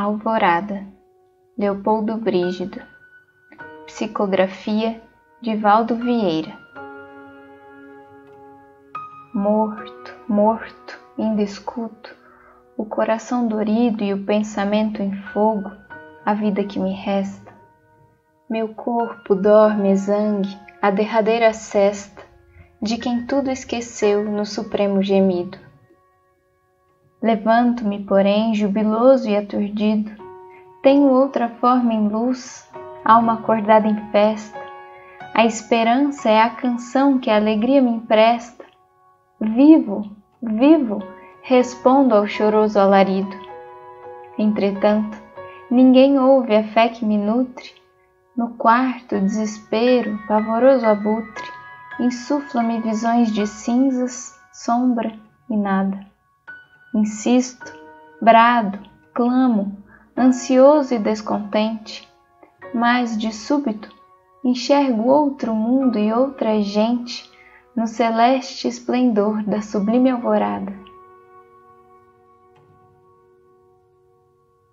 Alvorada, Leopoldo Brígido. Psicografia de Valdo Vieira. Morto, morto, ainda escuto o coração dorido e o pensamento em fogo, a vida que me resta. Meu corpo dorme exangue a derradeira cesta de quem tudo esqueceu no supremo gemido. Levanto-me, porém, jubiloso e aturdido. Tenho outra forma em luz, alma acordada em festa. A esperança é a canção que a alegria me empresta. Vivo, vivo, respondo ao choroso alarido. Entretanto, ninguém ouve a fé que me nutre. No quarto, desespero, pavoroso abutre, insufla-me visões de cinzas, sombra e nada. Insisto, brado, clamo, ansioso e descontente, mas de súbito enxergo outro mundo e outra gente no celeste esplendor da sublime alvorada.